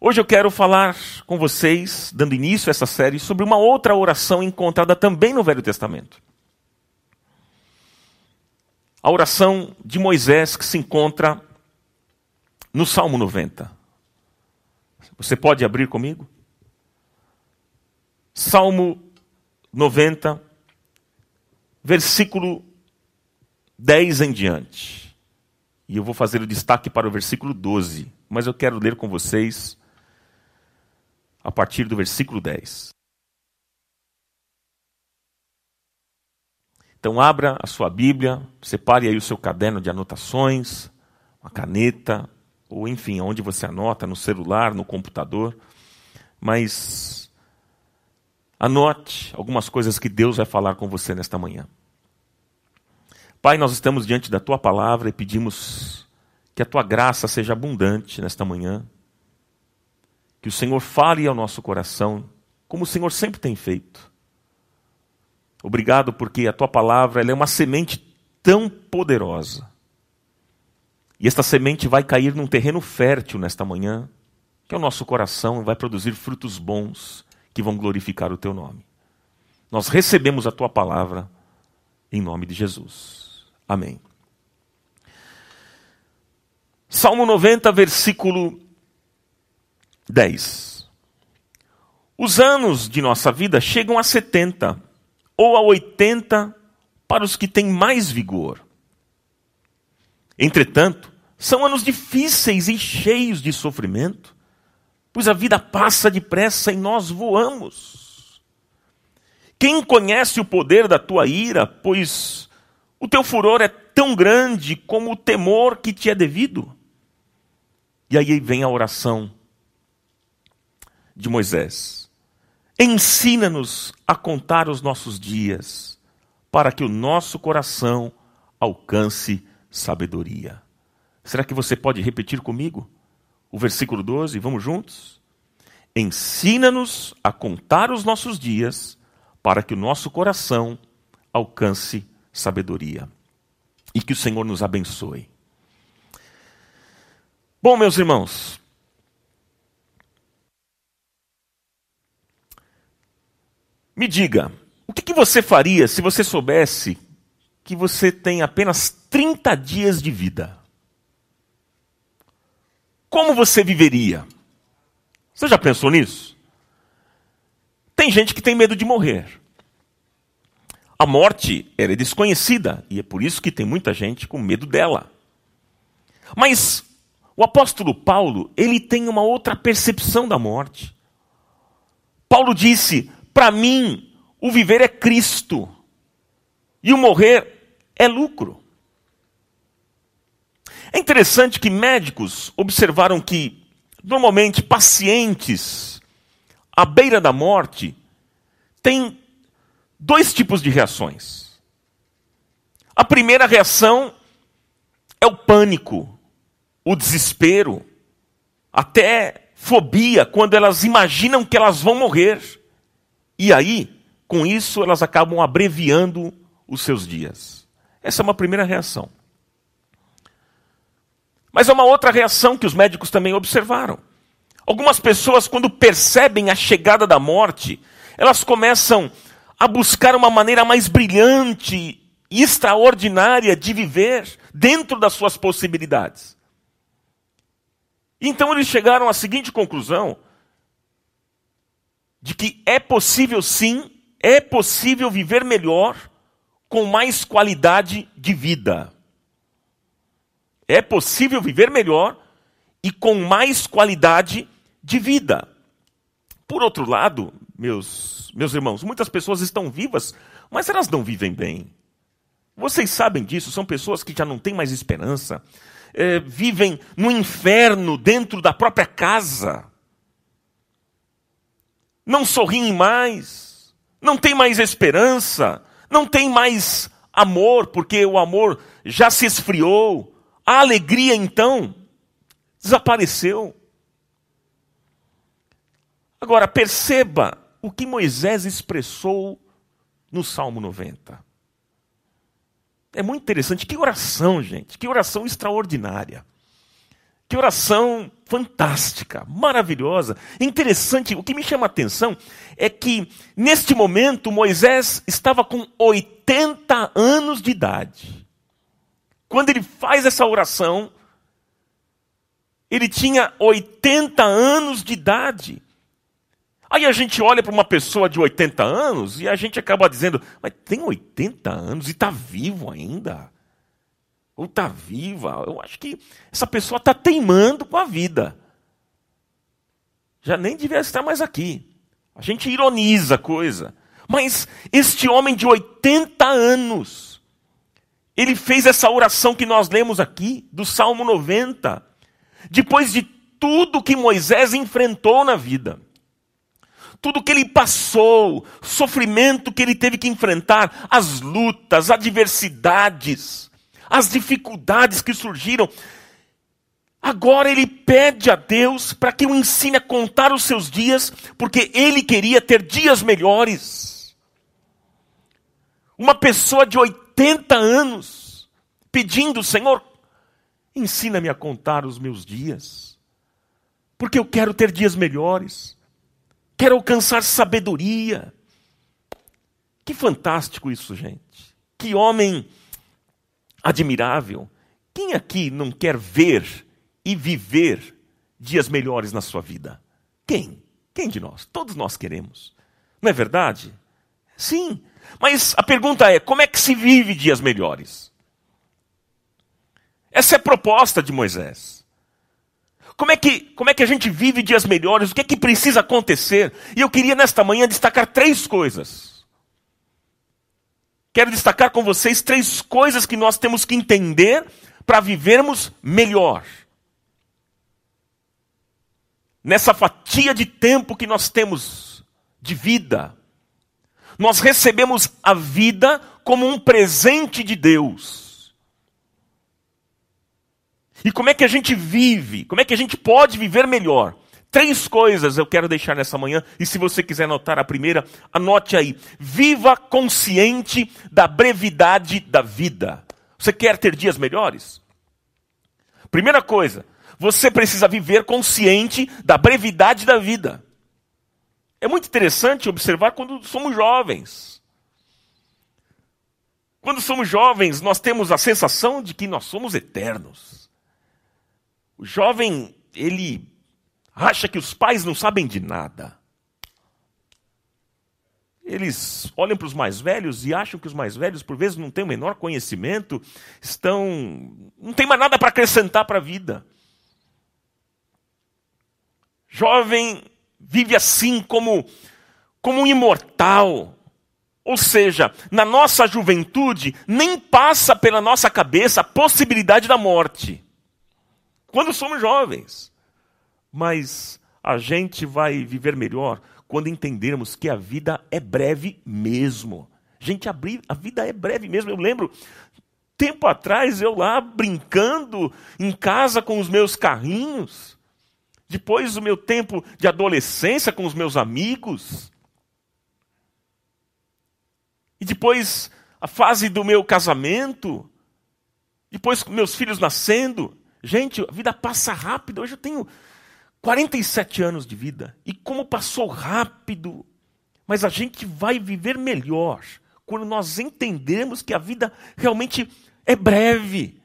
Hoje eu quero falar com vocês, dando início a essa série, sobre uma outra oração encontrada também no Velho Testamento. A oração de Moisés que se encontra no Salmo 90. Você pode abrir comigo? Salmo 90, versículo 10 em diante. E eu vou fazer o destaque para o versículo 12, mas eu quero ler com vocês a partir do versículo 10. Então, abra a sua Bíblia, separe aí o seu caderno de anotações, uma caneta, ou enfim, onde você anota, no celular, no computador. Mas anote algumas coisas que Deus vai falar com você nesta manhã. Pai, nós estamos diante da tua palavra e pedimos que a tua graça seja abundante nesta manhã que o Senhor fale ao nosso coração, como o Senhor sempre tem feito. Obrigado porque a tua palavra é uma semente tão poderosa. E esta semente vai cair num terreno fértil nesta manhã, que é o nosso coração, e vai produzir frutos bons que vão glorificar o teu nome. Nós recebemos a tua palavra em nome de Jesus. Amém. Salmo 90, versículo 10. Os anos de nossa vida chegam a 70 ou a 80 para os que têm mais vigor. Entretanto, são anos difíceis e cheios de sofrimento, pois a vida passa depressa e nós voamos. Quem conhece o poder da tua ira, pois o teu furor é tão grande como o temor que te é devido? E aí vem a oração de Moisés. Ensina-nos a contar os nossos dias, para que o nosso coração alcance sabedoria. Será que você pode repetir comigo o versículo 12? Vamos juntos? Ensina-nos a contar os nossos dias, para que o nosso coração alcance sabedoria. E que o Senhor nos abençoe. Bom, meus irmãos, Me diga, o que, que você faria se você soubesse que você tem apenas 30 dias de vida? Como você viveria? Você já pensou nisso? Tem gente que tem medo de morrer. A morte é desconhecida e é por isso que tem muita gente com medo dela. Mas o apóstolo Paulo, ele tem uma outra percepção da morte. Paulo disse: para mim, o viver é Cristo e o morrer é lucro. É interessante que médicos observaram que, normalmente, pacientes à beira da morte têm dois tipos de reações. A primeira reação é o pânico, o desespero, até fobia, quando elas imaginam que elas vão morrer. E aí, com isso, elas acabam abreviando os seus dias. Essa é uma primeira reação. Mas há uma outra reação que os médicos também observaram. Algumas pessoas, quando percebem a chegada da morte, elas começam a buscar uma maneira mais brilhante e extraordinária de viver dentro das suas possibilidades. Então eles chegaram à seguinte conclusão: de que é possível sim, é possível viver melhor com mais qualidade de vida. É possível viver melhor e com mais qualidade de vida. Por outro lado, meus, meus irmãos, muitas pessoas estão vivas, mas elas não vivem bem. Vocês sabem disso, são pessoas que já não têm mais esperança, é, vivem no inferno dentro da própria casa. Não sorriem mais, não tem mais esperança, não tem mais amor, porque o amor já se esfriou. A alegria, então, desapareceu. Agora, perceba o que Moisés expressou no Salmo 90. É muito interessante. Que oração, gente. Que oração extraordinária. Que oração fantástica, maravilhosa. Interessante, o que me chama a atenção é que, neste momento, Moisés estava com 80 anos de idade. Quando ele faz essa oração, ele tinha 80 anos de idade. Aí a gente olha para uma pessoa de 80 anos e a gente acaba dizendo, mas tem 80 anos e está vivo ainda? Ou está viva? Eu acho que essa pessoa está teimando com a vida. Já nem devia estar mais aqui. A gente ironiza a coisa. Mas este homem de 80 anos, ele fez essa oração que nós lemos aqui, do Salmo 90, depois de tudo que Moisés enfrentou na vida tudo que ele passou, sofrimento que ele teve que enfrentar, as lutas, as adversidades, as dificuldades que surgiram. Agora ele pede a Deus para que o ensine a contar os seus dias, porque ele queria ter dias melhores. Uma pessoa de 80 anos pedindo, Senhor, ensina-me a contar os meus dias, porque eu quero ter dias melhores quer alcançar sabedoria. Que fantástico isso, gente. Que homem admirável. Quem aqui não quer ver e viver dias melhores na sua vida? Quem? Quem de nós? Todos nós queremos. Não é verdade? Sim. Mas a pergunta é: como é que se vive dias melhores? Essa é a proposta de Moisés. Como é, que, como é que a gente vive dias melhores? O que é que precisa acontecer? E eu queria nesta manhã destacar três coisas. Quero destacar com vocês três coisas que nós temos que entender para vivermos melhor. Nessa fatia de tempo que nós temos de vida, nós recebemos a vida como um presente de Deus. E como é que a gente vive? Como é que a gente pode viver melhor? Três coisas eu quero deixar nessa manhã, e se você quiser anotar a primeira, anote aí. Viva consciente da brevidade da vida. Você quer ter dias melhores? Primeira coisa, você precisa viver consciente da brevidade da vida. É muito interessante observar quando somos jovens. Quando somos jovens, nós temos a sensação de que nós somos eternos. O jovem, ele acha que os pais não sabem de nada. Eles olham para os mais velhos e acham que os mais velhos, por vezes, não têm o menor conhecimento, estão. não tem mais nada para acrescentar para a vida. Jovem vive assim como, como um imortal. Ou seja, na nossa juventude, nem passa pela nossa cabeça a possibilidade da morte quando somos jovens. Mas a gente vai viver melhor quando entendermos que a vida é breve mesmo. Gente, a vida é breve mesmo. Eu lembro, tempo atrás, eu lá brincando em casa com os meus carrinhos. Depois o meu tempo de adolescência com os meus amigos. E depois a fase do meu casamento. Depois meus filhos nascendo. Gente, a vida passa rápido. Hoje eu tenho 47 anos de vida. E como passou rápido. Mas a gente vai viver melhor quando nós entendemos que a vida realmente é breve.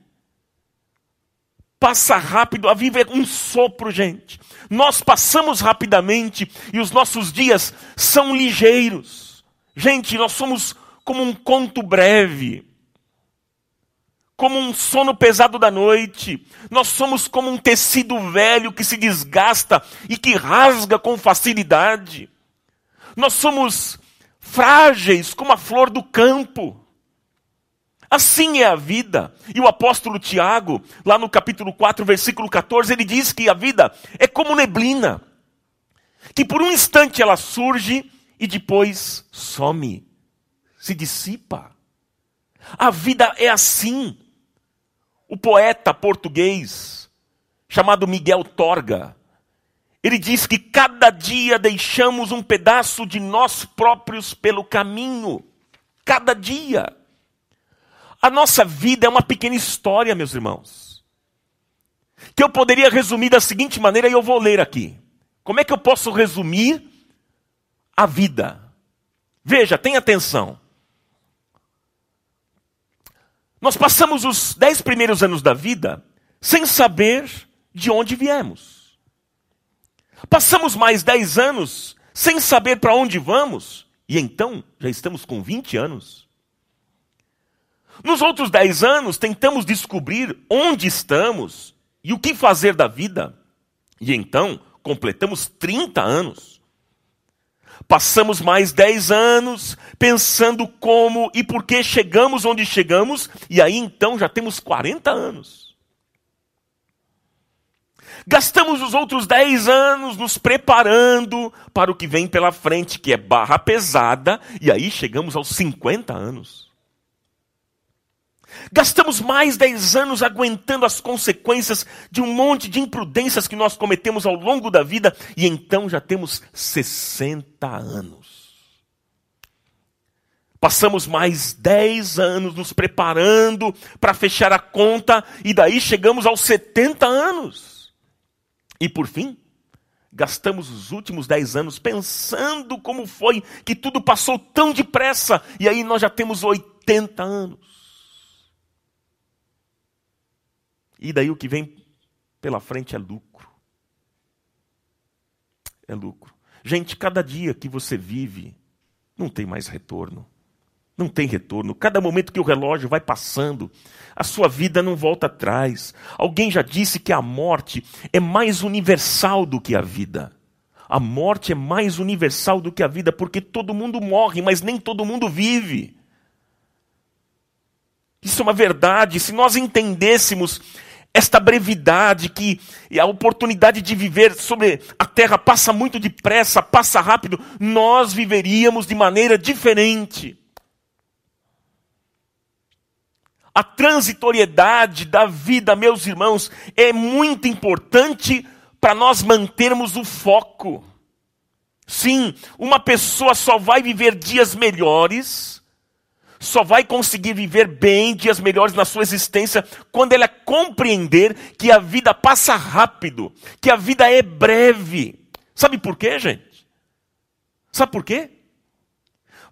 passa rápido, a vida é um sopro, gente. Nós passamos rapidamente e os nossos dias são ligeiros. Gente, nós somos como um conto breve, como um sono pesado da noite. Nós somos como um tecido velho que se desgasta e que rasga com facilidade. Nós somos frágeis como a flor do campo. Assim é a vida. E o apóstolo Tiago, lá no capítulo 4, versículo 14, ele diz que a vida é como neblina, que por um instante ela surge e depois some, se dissipa. A vida é assim. O poeta português, chamado Miguel Torga, ele diz que cada dia deixamos um pedaço de nós próprios pelo caminho. Cada dia. A nossa vida é uma pequena história, meus irmãos. Que eu poderia resumir da seguinte maneira, e eu vou ler aqui. Como é que eu posso resumir a vida? Veja, tenha atenção. Nós passamos os dez primeiros anos da vida sem saber de onde viemos. Passamos mais dez anos sem saber para onde vamos, e então já estamos com 20 anos. Nos outros dez anos, tentamos descobrir onde estamos e o que fazer da vida. E então, completamos 30 anos. Passamos mais 10 anos pensando como e por que chegamos onde chegamos, e aí então já temos 40 anos. Gastamos os outros 10 anos nos preparando para o que vem pela frente, que é barra pesada, e aí chegamos aos 50 anos. Gastamos mais 10 anos aguentando as consequências de um monte de imprudências que nós cometemos ao longo da vida e então já temos 60 anos. Passamos mais 10 anos nos preparando para fechar a conta e daí chegamos aos 70 anos. E por fim, gastamos os últimos 10 anos pensando como foi que tudo passou tão depressa e aí nós já temos 80 anos. E daí o que vem pela frente é lucro. É lucro. Gente, cada dia que você vive, não tem mais retorno. Não tem retorno. Cada momento que o relógio vai passando, a sua vida não volta atrás. Alguém já disse que a morte é mais universal do que a vida. A morte é mais universal do que a vida, porque todo mundo morre, mas nem todo mundo vive. Isso é uma verdade. Se nós entendêssemos esta brevidade que a oportunidade de viver sobre a terra passa muito depressa, passa rápido, nós viveríamos de maneira diferente. A transitoriedade da vida, meus irmãos, é muito importante para nós mantermos o foco. Sim, uma pessoa só vai viver dias melhores só vai conseguir viver bem, dias melhores na sua existência, quando ela compreender que a vida passa rápido, que a vida é breve. Sabe por quê, gente? Sabe por quê?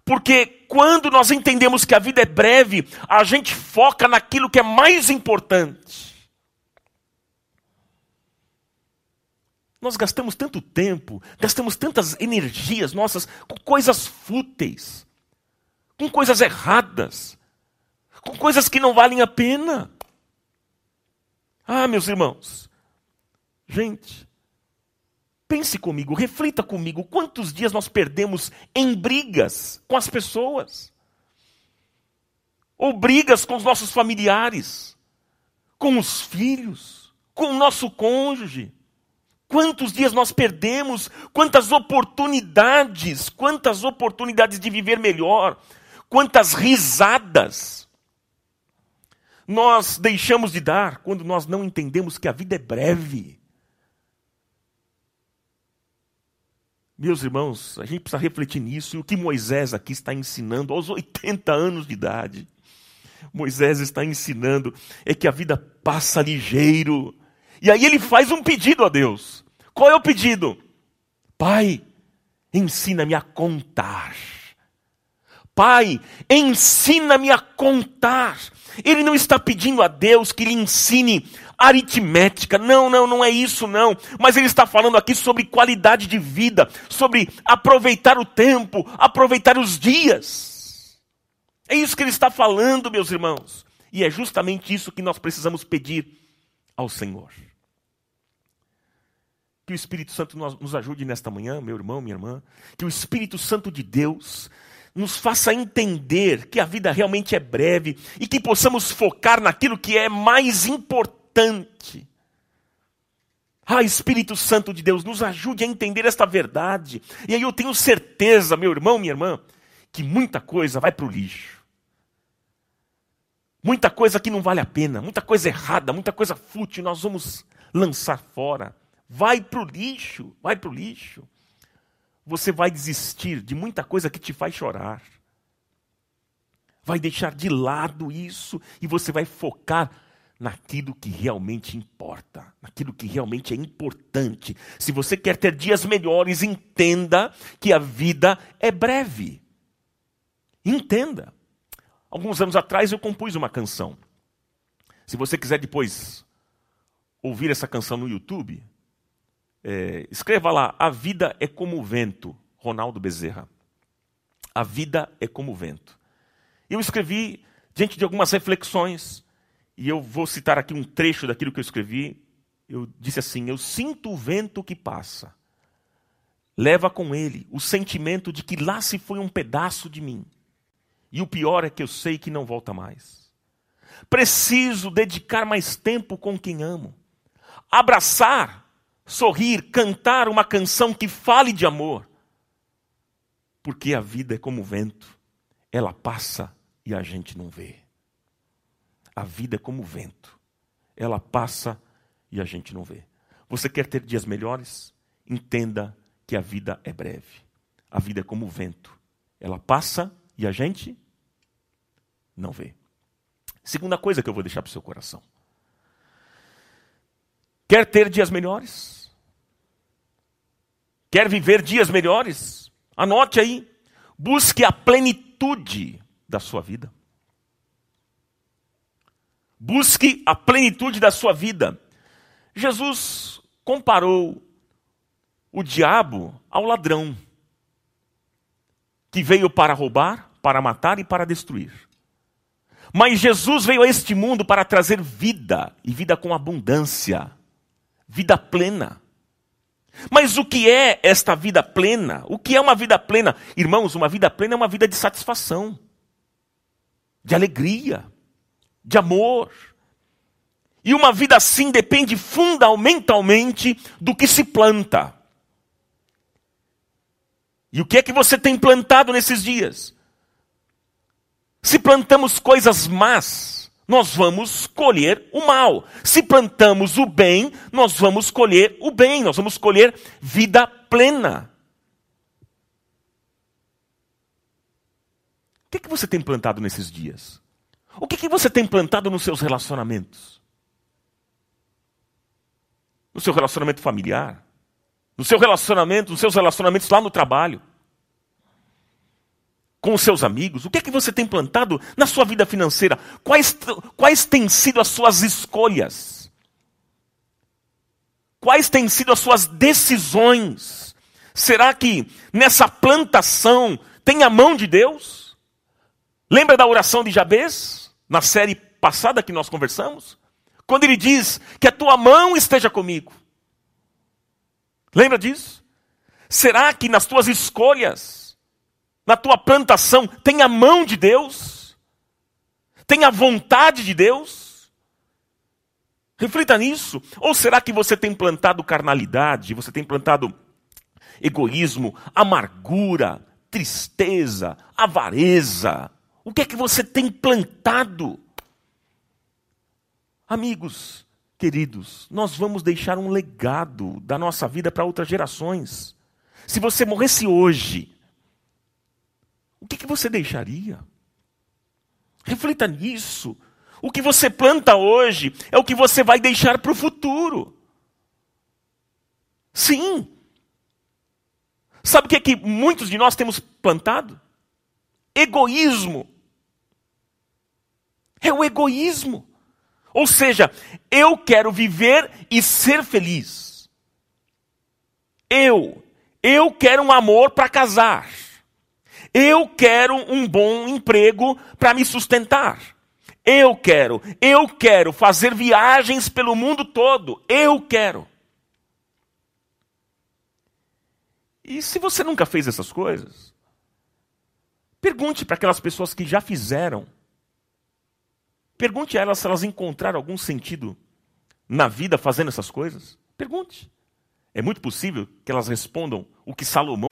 Porque quando nós entendemos que a vida é breve, a gente foca naquilo que é mais importante. Nós gastamos tanto tempo, gastamos tantas energias nossas com coisas fúteis com coisas erradas, com coisas que não valem a pena. Ah, meus irmãos, gente, pense comigo, reflita comigo, quantos dias nós perdemos em brigas com as pessoas? Ou brigas com os nossos familiares, com os filhos, com o nosso cônjuge. Quantos dias nós perdemos, quantas oportunidades, quantas oportunidades de viver melhor, quantas risadas nós deixamos de dar quando nós não entendemos que a vida é breve. Meus irmãos, a gente precisa refletir nisso e o que Moisés aqui está ensinando aos 80 anos de idade. Moisés está ensinando é que a vida passa ligeiro. E aí ele faz um pedido a Deus. Qual é o pedido? Pai, ensina-me a contar Pai, ensina-me a contar. Ele não está pedindo a Deus que lhe ensine aritmética. Não, não, não é isso não. Mas ele está falando aqui sobre qualidade de vida, sobre aproveitar o tempo, aproveitar os dias. É isso que ele está falando, meus irmãos. E é justamente isso que nós precisamos pedir ao Senhor. Que o Espírito Santo nos ajude nesta manhã, meu irmão, minha irmã. Que o Espírito Santo de Deus nos faça entender que a vida realmente é breve e que possamos focar naquilo que é mais importante. Ah, Espírito Santo de Deus, nos ajude a entender esta verdade. E aí eu tenho certeza, meu irmão, minha irmã, que muita coisa vai para o lixo. Muita coisa que não vale a pena, muita coisa errada, muita coisa fútil, nós vamos lançar fora. Vai para o lixo, vai para o lixo. Você vai desistir de muita coisa que te faz chorar. Vai deixar de lado isso e você vai focar naquilo que realmente importa, naquilo que realmente é importante. Se você quer ter dias melhores, entenda que a vida é breve. Entenda. Alguns anos atrás eu compus uma canção. Se você quiser depois ouvir essa canção no YouTube, é, escreva lá: A vida é como o vento, Ronaldo Bezerra. A vida é como o vento. Eu escrevi diante de algumas reflexões, e eu vou citar aqui um trecho daquilo que eu escrevi. Eu disse assim: Eu sinto o vento que passa, leva com ele o sentimento de que lá se foi um pedaço de mim. E o pior é que eu sei que não volta mais. Preciso dedicar mais tempo com quem amo. Abraçar, sorrir, cantar uma canção que fale de amor. Porque a vida é como o vento, ela passa e a gente não vê. A vida é como o vento, ela passa e a gente não vê. Você quer ter dias melhores? Entenda que a vida é breve. A vida é como o vento, ela passa e a gente não vê. Segunda coisa que eu vou deixar para o seu coração. Quer ter dias melhores? Quer viver dias melhores? Anote aí. Busque a plenitude da sua vida. Busque a plenitude da sua vida. Jesus comparou o diabo ao ladrão, que veio para roubar, para matar e para destruir. Mas Jesus veio a este mundo para trazer vida, e vida com abundância, vida plena. Mas o que é esta vida plena? O que é uma vida plena? Irmãos, uma vida plena é uma vida de satisfação, de alegria, de amor. E uma vida assim depende fundamentalmente do que se planta. E o que é que você tem plantado nesses dias? Se plantamos coisas más, nós vamos colher o mal. Se plantamos o bem, nós vamos colher o bem, nós vamos colher vida plena. O que, é que você tem plantado nesses dias? O que, é que você tem plantado nos seus relacionamentos? No seu relacionamento familiar? No seu relacionamento, nos seus relacionamentos lá no trabalho? Com os seus amigos? O que é que você tem plantado na sua vida financeira? Quais, quais têm sido as suas escolhas? Quais têm sido as suas decisões? Será que nessa plantação tem a mão de Deus? Lembra da oração de Jabez, na série passada que nós conversamos? Quando ele diz que a tua mão esteja comigo. Lembra disso? Será que nas tuas escolhas na tua plantação tem a mão de Deus? Tem a vontade de Deus? Reflita nisso. Ou será que você tem plantado carnalidade, você tem plantado egoísmo, amargura, tristeza, avareza? O que é que você tem plantado? Amigos, queridos, nós vamos deixar um legado da nossa vida para outras gerações. Se você morresse hoje, o que, que você deixaria? Reflita nisso. O que você planta hoje é o que você vai deixar para o futuro. Sim. Sabe o que é que muitos de nós temos plantado? Egoísmo. É o egoísmo. Ou seja, eu quero viver e ser feliz. Eu, eu quero um amor para casar. Eu quero um bom emprego para me sustentar. Eu quero, eu quero fazer viagens pelo mundo todo. Eu quero. E se você nunca fez essas coisas, pergunte para aquelas pessoas que já fizeram. Pergunte a elas se elas encontraram algum sentido na vida fazendo essas coisas. Pergunte. É muito possível que elas respondam o que Salomão.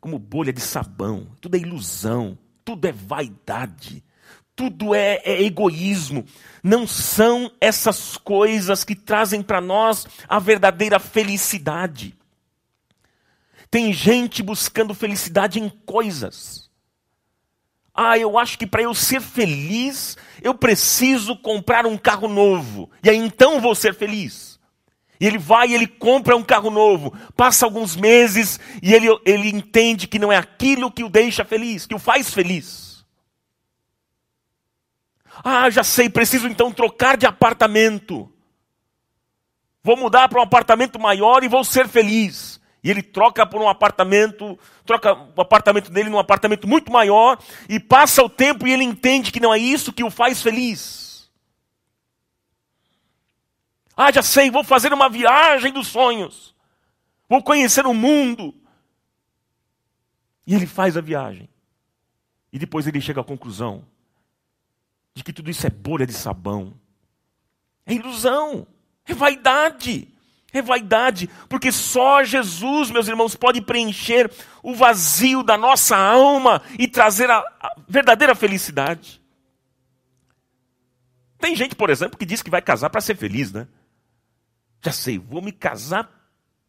Como bolha de sabão, tudo é ilusão, tudo é vaidade, tudo é, é egoísmo. Não são essas coisas que trazem para nós a verdadeira felicidade. Tem gente buscando felicidade em coisas. Ah, eu acho que para eu ser feliz, eu preciso comprar um carro novo. E aí então vou ser feliz. E ele vai e ele compra um carro novo. Passa alguns meses e ele, ele entende que não é aquilo que o deixa feliz, que o faz feliz. Ah, já sei, preciso então trocar de apartamento. Vou mudar para um apartamento maior e vou ser feliz. E ele troca por um apartamento, troca o apartamento dele num apartamento muito maior, e passa o tempo e ele entende que não é isso que o faz feliz. Ah, já sei, vou fazer uma viagem dos sonhos. Vou conhecer o mundo. E ele faz a viagem. E depois ele chega à conclusão de que tudo isso é bolha de sabão. É ilusão. É vaidade. É vaidade, porque só Jesus, meus irmãos, pode preencher o vazio da nossa alma e trazer a, verdadeira felicidade. Tem gente, por exemplo, que diz que vai casar para ser feliz, né? Já sei, vou me casar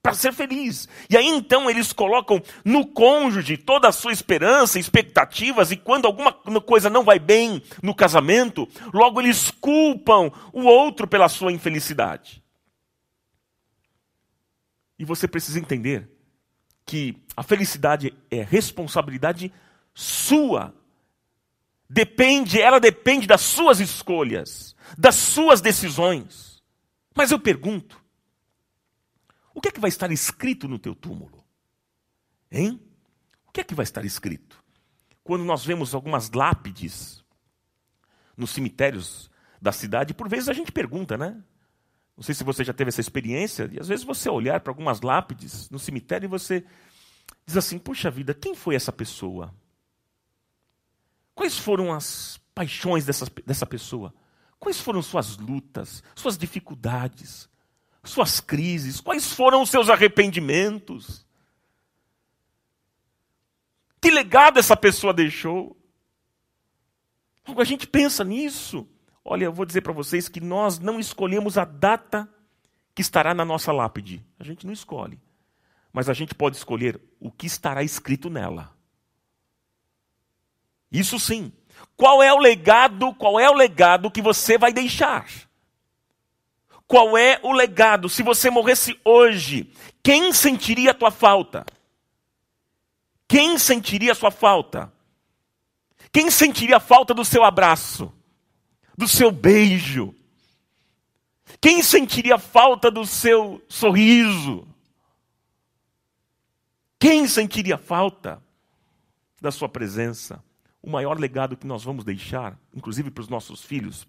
para ser feliz. E aí então eles colocam no cônjuge toda a sua esperança, expectativas, e quando alguma coisa não vai bem no casamento, logo eles culpam o outro pela sua infelicidade. E você precisa entender que a felicidade é responsabilidade sua. Depende, ela depende das suas escolhas, das suas decisões. Mas eu pergunto, o que é que vai estar escrito no teu túmulo? Hein? O que é que vai estar escrito? Quando nós vemos algumas lápides nos cemitérios da cidade, por vezes a gente pergunta, né? Não sei se você já teve essa experiência, e às vezes você olhar para algumas lápides no cemitério e você diz assim: puxa vida, quem foi essa pessoa? Quais foram as paixões dessa, dessa pessoa? Quais foram suas lutas, suas dificuldades? Suas crises, quais foram os seus arrependimentos. Que legado essa pessoa deixou? A gente pensa nisso. Olha, eu vou dizer para vocês que nós não escolhemos a data que estará na nossa lápide. A gente não escolhe. Mas a gente pode escolher o que estará escrito nela. Isso sim. Qual é o legado, qual é o legado que você vai deixar? Qual é o legado? Se você morresse hoje, quem sentiria a tua falta? Quem sentiria a sua falta? Quem sentiria a falta do seu abraço? Do seu beijo? Quem sentiria a falta do seu sorriso? Quem sentiria a falta da sua presença? O maior legado que nós vamos deixar, inclusive para os nossos filhos,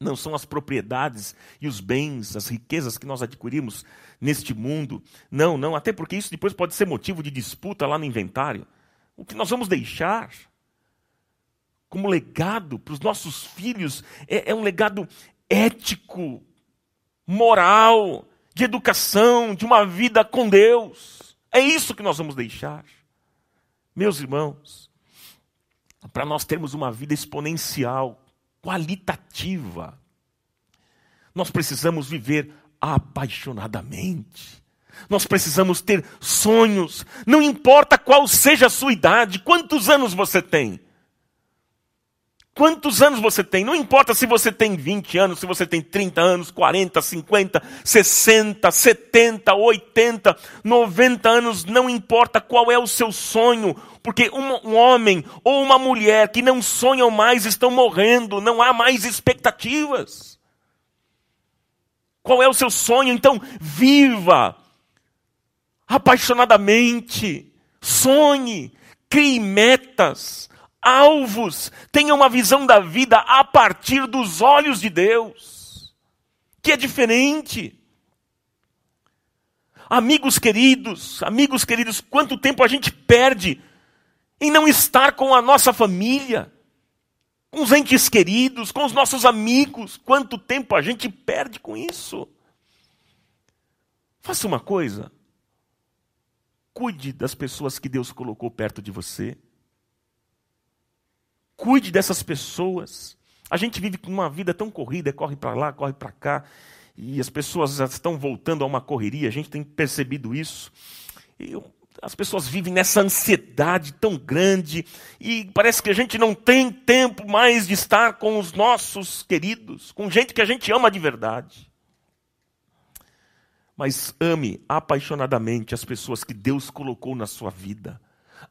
não são as propriedades e os bens, as riquezas que nós adquirimos neste mundo. Não, não, até porque isso depois pode ser motivo de disputa lá no inventário. O que nós vamos deixar como legado para os nossos filhos é, é um legado ético, moral, de educação, de uma vida com Deus. É isso que nós vamos deixar. Meus irmãos, para nós termos uma vida exponencial, qualitativa, nós precisamos viver apaixonadamente. Nós precisamos ter sonhos, não importa qual seja a sua idade, quantos anos você tem. Quantos anos você tem? Não importa se você tem 20 anos, se você tem 30 anos, 40, 50, 60, 70, 80, 90 anos, não importa qual é o seu sonho, porque um, um homem ou uma mulher que não sonham mais estão morrendo, não há mais expectativas. Qual é o seu sonho? Então, viva apaixonadamente, sonhe, crie metas, alvos, tenha uma visão da vida a partir dos olhos de Deus, que é diferente. Amigos queridos, amigos queridos, quanto tempo a gente perde em não estar com a nossa família, com os entes queridos, com os nossos amigos. Quanto tempo a gente perde com isso? Faça uma coisa. Cuide das pessoas que Deus colocou perto de você. Cuide dessas pessoas. A gente vive uma vida tão corrida, corre para lá, corre para cá, e as pessoas já estão voltando a uma correria, a gente tem percebido isso. Eu, as pessoas vivem nessa ansiedade tão grande e parece que a gente não tem tempo mais de estar com os nossos queridos, com gente que a gente ama de verdade. Mas ame apaixonadamente as pessoas que Deus colocou na sua vida.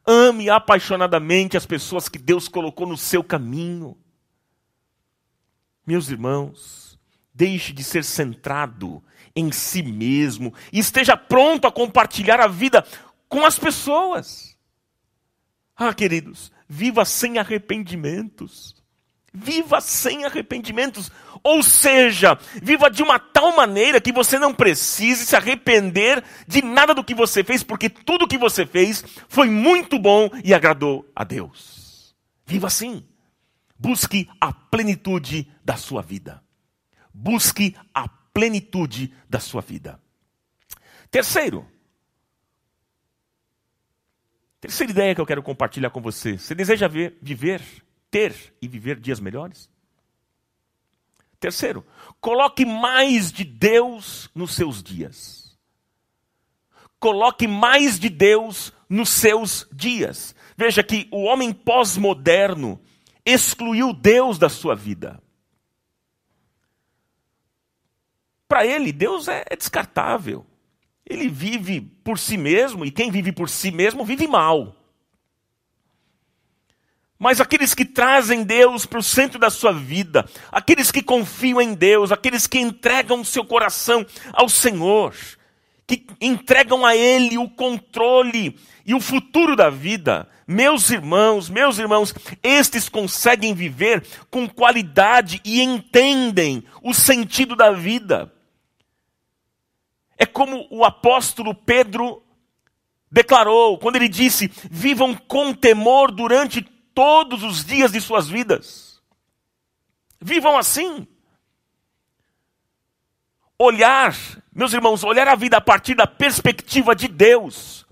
Ame apaixonadamente as pessoas que Deus colocou no seu caminho. Meus irmãos, deixe de ser centrado em si mesmo e esteja pronto a compartilhar a vida com as pessoas. Ah, queridos, viva sem arrependimentos. Viva sem arrependimentos. Ou seja, viva de uma tal maneira que você não precise se arrepender de nada do que você fez, porque tudo que você fez foi muito bom e agradou a Deus. Viva assim. Busque a plenitude da sua vida. Busque a plenitude da sua vida. Terceiro, Terceira ideia que eu quero compartilhar com você. Você deseja ver, viver, ter e viver dias melhores? Terceiro, coloque mais de Deus nos seus dias. Coloque mais de Deus nos seus dias. Veja que o homem pós-moderno excluiu Deus da sua vida. Para ele, Deus é descartável ele vive por si mesmo, e quem vive por si mesmo vive mal. Mas aqueles que trazem Deus para o centro da sua vida, aqueles que confiam em Deus, aqueles que entregam seu coração ao Senhor, que entregam a Ele o controle e o futuro da vida, meus irmãos, meus irmãos, estes conseguem viver com qualidade e entendem o sentido da vida. É como o apóstolo Pedro declarou, quando ele disse: Vivam com temor durante todos os dias de suas vidas. Vivam assim. Olhar, meus irmãos, olhar a vida a partir da perspectiva de Deus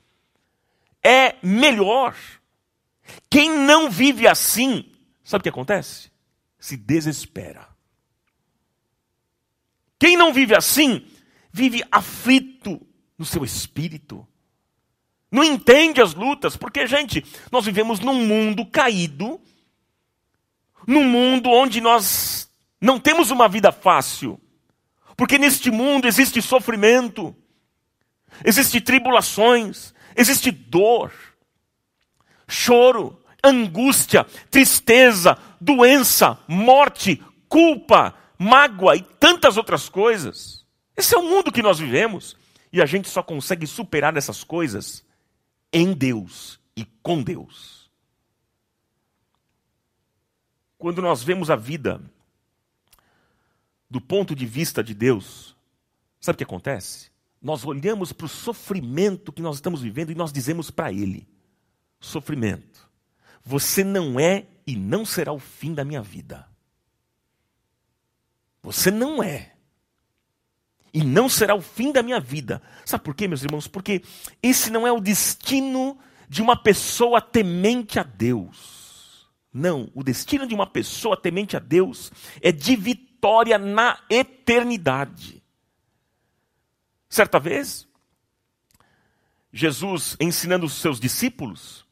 é melhor. Quem não vive assim, sabe o que acontece? Se desespera. Quem não vive assim, vive aflito no seu espírito. Não entende as lutas, porque, gente, nós vivemos num mundo caído, num mundo onde nós não temos uma vida fácil. Porque neste mundo existe sofrimento, existe tribulações, existe dor, choro, angústia, tristeza, doença, morte, culpa, mágoa e tantas outras coisas. Esse é o mundo que nós vivemos. E a gente só consegue superar essas coisas em Deus e com Deus. Quando nós vemos a vida do ponto de vista de Deus, sabe o que acontece? Nós olhamos para o sofrimento que nós estamos vivendo e nós dizemos para Ele: sofrimento, você não é e não será o fim da minha vida. Você não é e não será o fim da minha vida. Sabe por quê, meus irmãos? Porque esse não é o destino de uma pessoa temente a Deus. Não, o destino de uma pessoa temente a Deus é de vitória na eternidade. Certa vez, Jesus ensinando os seus discípulos,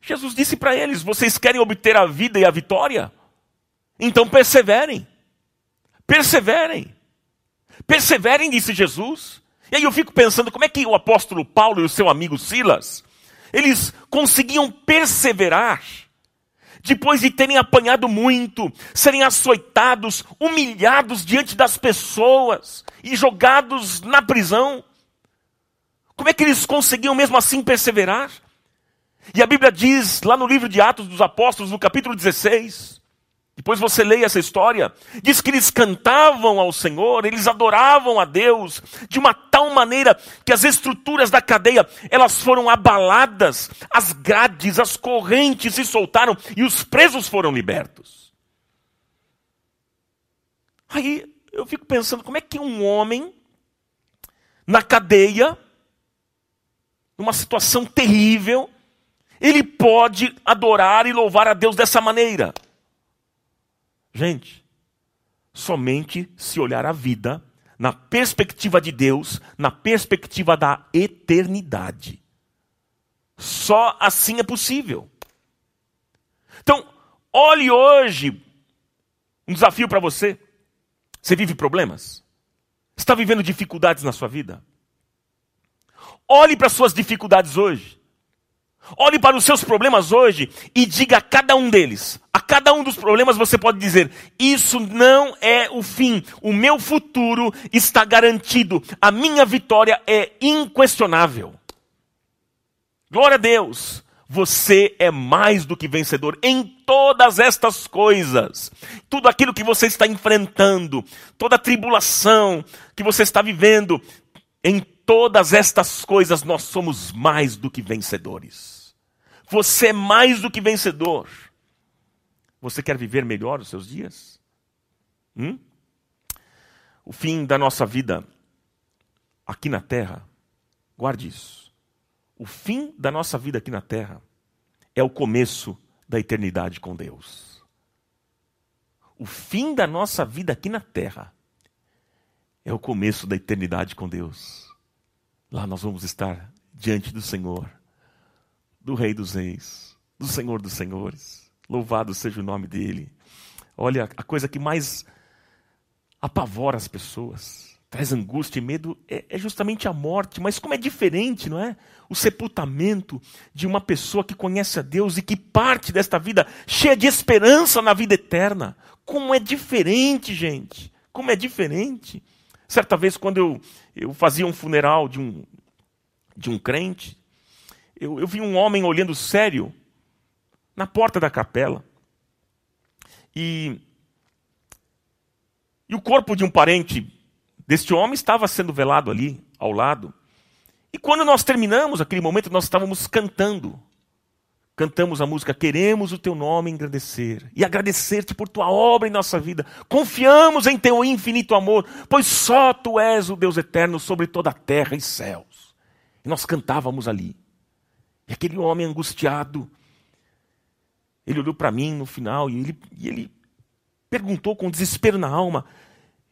Jesus disse para eles: Vocês querem obter a vida e a vitória? Então perseverem. Perseverem. Perseverem, disse Jesus. E aí eu fico pensando como é que o apóstolo Paulo e o seu amigo Silas, eles conseguiam perseverar depois de terem apanhado muito, serem açoitados, humilhados diante das pessoas e jogados na prisão. Como é que eles conseguiam mesmo assim perseverar? E a Bíblia diz, lá no livro de Atos dos Apóstolos, no capítulo 16, depois você leia essa história, diz que eles cantavam ao Senhor, eles adoravam a Deus de uma tal maneira que as estruturas da cadeia, elas foram abaladas, as grades, as correntes se soltaram e os presos foram libertos. Aí eu fico pensando, como é que um homem na cadeia, numa situação terrível, ele pode adorar e louvar a Deus dessa maneira? Gente, somente se olhar a vida na perspectiva de Deus, na perspectiva da eternidade. Só assim é possível. Então, olhe hoje um desafio para você. Você vive problemas? Está vivendo dificuldades na sua vida? Olhe para suas dificuldades hoje. Olhe para os seus problemas hoje e diga a cada um deles, a cada um dos problemas você pode dizer: Isso não é o fim, o meu futuro está garantido, a minha vitória é inquestionável. Glória a Deus, você é mais do que vencedor em todas estas coisas. Tudo aquilo que você está enfrentando, toda a tribulação que você está vivendo, em todas estas coisas nós somos mais do que vencedores. Você é mais do que vencedor. Você quer viver melhor os seus dias? Hum? O fim da nossa vida aqui na terra, guarde isso. O fim da nossa vida aqui na terra é o começo da eternidade com Deus. O fim da nossa vida aqui na terra é o começo da eternidade com Deus. Lá nós vamos estar diante do Senhor do Rei dos Reis, do Senhor dos Senhores. Louvado seja o nome dele. Olha, a coisa que mais apavora as pessoas, traz angústia e medo, é, é, justamente a morte. Mas como é diferente, não é? O sepultamento de uma pessoa que conhece a Deus e que parte desta vida cheia de esperança na vida eterna. Como é diferente, gente. Como é diferente. Certa vez, quando eu, eu fazia um funeral de um, de um crente, eu, eu vi um homem olhando sério na porta da capela. E, e o corpo de um parente deste homem estava sendo velado ali, ao lado. E quando nós terminamos aquele momento, nós estávamos cantando. Cantamos a música Queremos o teu nome engrandecer e agradecer-te por tua obra em nossa vida. Confiamos em teu infinito amor, pois só tu és o Deus eterno sobre toda a terra e céus. E nós cantávamos ali. E aquele homem angustiado, ele olhou para mim no final e ele, e ele perguntou com desespero na alma.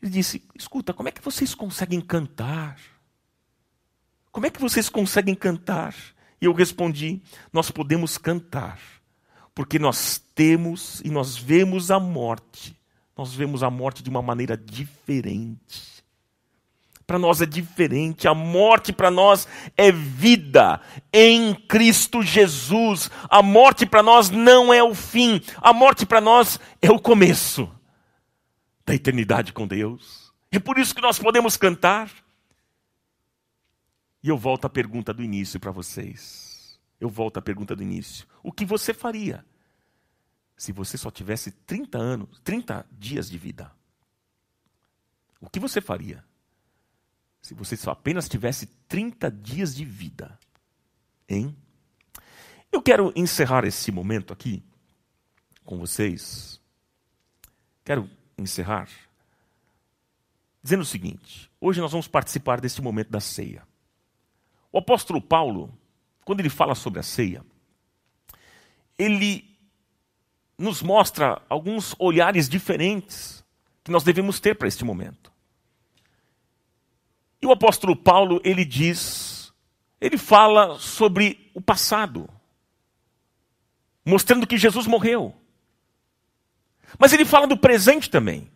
Ele disse: Escuta, como é que vocês conseguem cantar? Como é que vocês conseguem cantar? E eu respondi: Nós podemos cantar, porque nós temos e nós vemos a morte. Nós vemos a morte de uma maneira diferente para nós é diferente. A morte para nós é vida em Cristo Jesus. A morte para nós não é o fim. A morte para nós é o começo da eternidade com Deus. É por isso que nós podemos cantar. E eu volto à pergunta do início para vocês. Eu volto à pergunta do início. O que você faria se você só tivesse 30 anos, 30 dias de vida? O que você faria? Se você só apenas tivesse 30 dias de vida. Hein? Eu quero encerrar esse momento aqui com vocês. Quero encerrar dizendo o seguinte: hoje nós vamos participar deste momento da ceia. O apóstolo Paulo, quando ele fala sobre a ceia, ele nos mostra alguns olhares diferentes que nós devemos ter para este momento. E o apóstolo Paulo, ele diz, ele fala sobre o passado, mostrando que Jesus morreu. Mas ele fala do presente também,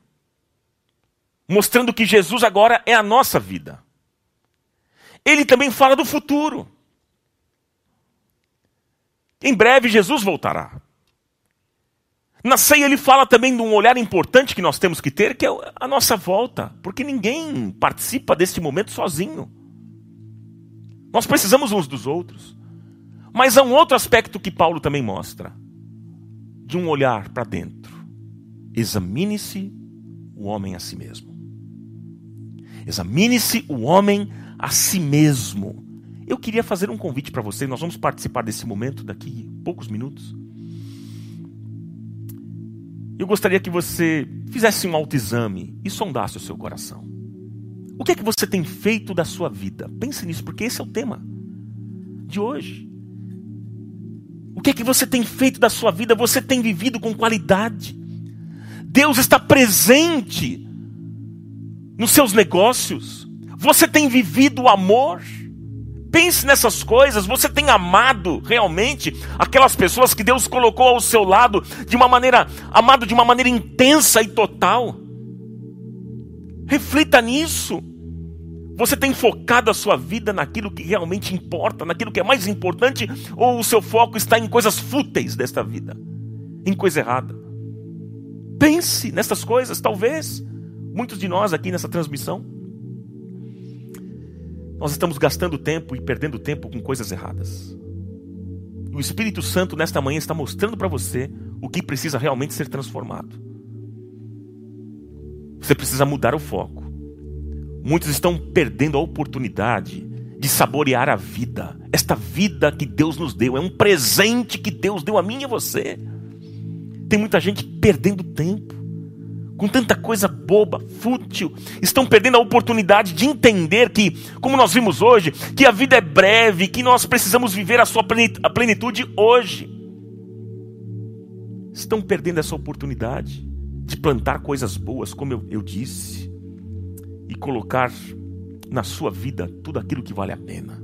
mostrando que Jesus agora é a nossa vida. Ele também fala do futuro. Em breve Jesus voltará. Na ceia ele fala também de um olhar importante que nós temos que ter, que é a nossa volta, porque ninguém participa deste momento sozinho. Nós precisamos uns dos outros. Mas há um outro aspecto que Paulo também mostra, de um olhar para dentro. Examine-se o homem a si mesmo. Examine-se o homem a si mesmo. Eu queria fazer um convite para você, nós vamos participar desse momento daqui poucos minutos. Eu gostaria que você fizesse um autoexame e sondasse o seu coração. O que é que você tem feito da sua vida? Pense nisso, porque esse é o tema de hoje. O que é que você tem feito da sua vida? Você tem vivido com qualidade? Deus está presente nos seus negócios? Você tem vivido o amor? Pense nessas coisas. Você tem amado realmente aquelas pessoas que Deus colocou ao seu lado de uma maneira, amado de uma maneira intensa e total? Reflita nisso. Você tem focado a sua vida naquilo que realmente importa, naquilo que é mais importante, ou o seu foco está em coisas fúteis desta vida, em coisa errada? Pense nessas coisas, talvez. Muitos de nós aqui nessa transmissão nós estamos gastando tempo e perdendo tempo com coisas erradas. O Espírito Santo, nesta manhã, está mostrando para você o que precisa realmente ser transformado. Você precisa mudar o foco. Muitos estão perdendo a oportunidade de saborear a vida. Esta vida que Deus nos deu é um presente que Deus deu a mim e a você. Tem muita gente perdendo tempo com tanta coisa boba, fútil, estão perdendo a oportunidade de entender que, como nós vimos hoje, que a vida é breve, que nós precisamos viver a sua plenitude hoje. Estão perdendo essa oportunidade de plantar coisas boas, como eu, eu disse, e colocar na sua vida tudo aquilo que vale a pena.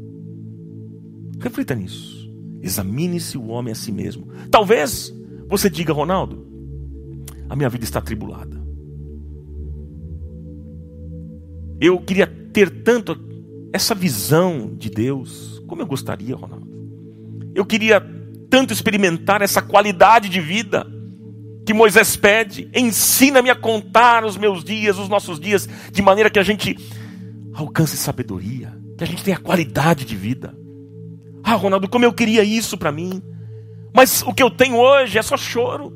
Reflita nisso. Examine-se o homem a si mesmo. Talvez você diga, Ronaldo, a minha vida está atribulada. Eu queria ter tanto essa visão de Deus, como eu gostaria, Ronaldo. Eu queria tanto experimentar essa qualidade de vida que Moisés pede. Ensina-me a contar os meus dias, os nossos dias, de maneira que a gente alcance sabedoria, que a gente tenha qualidade de vida. Ah, Ronaldo, como eu queria isso para mim. Mas o que eu tenho hoje é só choro.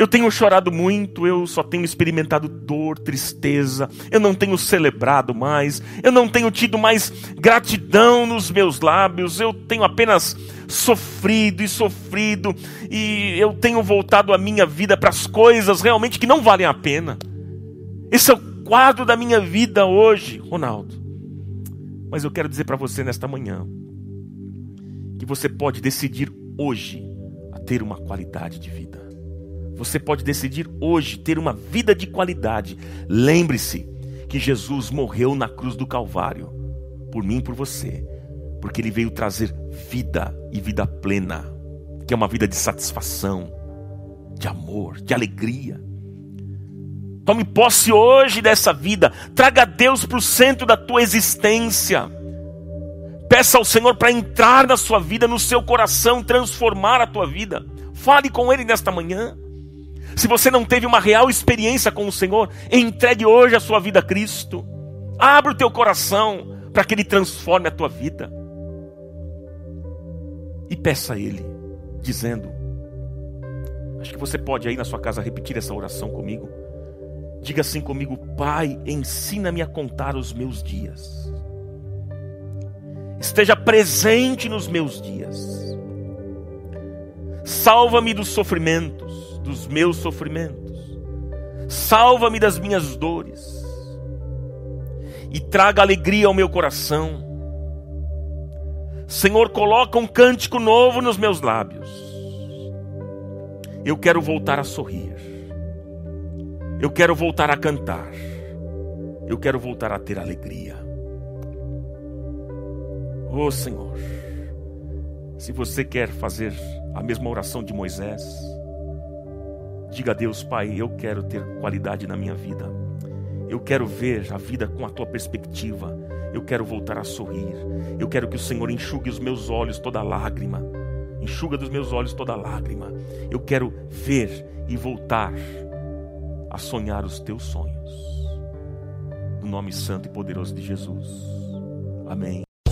Eu tenho chorado muito, eu só tenho experimentado dor, tristeza, eu não tenho celebrado mais, eu não tenho tido mais gratidão nos meus lábios, eu tenho apenas sofrido e sofrido, e eu tenho voltado a minha vida para as coisas realmente que não valem a pena. Esse é o quadro da minha vida hoje, Ronaldo. Mas eu quero dizer para você nesta manhã que você pode decidir hoje a ter uma qualidade de vida. Você pode decidir hoje ter uma vida de qualidade. Lembre-se que Jesus morreu na cruz do Calvário por mim e por você, porque ele veio trazer vida e vida plena, que é uma vida de satisfação, de amor, de alegria. Tome posse hoje dessa vida, traga Deus para o centro da tua existência. Peça ao Senhor para entrar na sua vida, no seu coração, transformar a tua vida. Fale com Ele nesta manhã. Se você não teve uma real experiência com o Senhor, entregue hoje a sua vida a Cristo. Abra o teu coração para que Ele transforme a tua vida. E peça a Ele, dizendo: Acho que você pode aí na sua casa repetir essa oração comigo. Diga assim comigo: Pai, ensina-me a contar os meus dias. Esteja presente nos meus dias. Salva-me dos sofrimentos dos meus sofrimentos. Salva-me das minhas dores. E traga alegria ao meu coração. Senhor, coloca um cântico novo nos meus lábios. Eu quero voltar a sorrir. Eu quero voltar a cantar. Eu quero voltar a ter alegria. Oh Senhor, se você quer fazer a mesma oração de Moisés, diga a Deus, Pai, eu quero ter qualidade na minha vida. Eu quero ver a vida com a tua perspectiva. Eu quero voltar a sorrir. Eu quero que o Senhor enxugue os meus olhos toda lágrima. Enxuga dos meus olhos toda lágrima. Eu quero ver e voltar a sonhar os teus sonhos. No nome santo e poderoso de Jesus. Amém.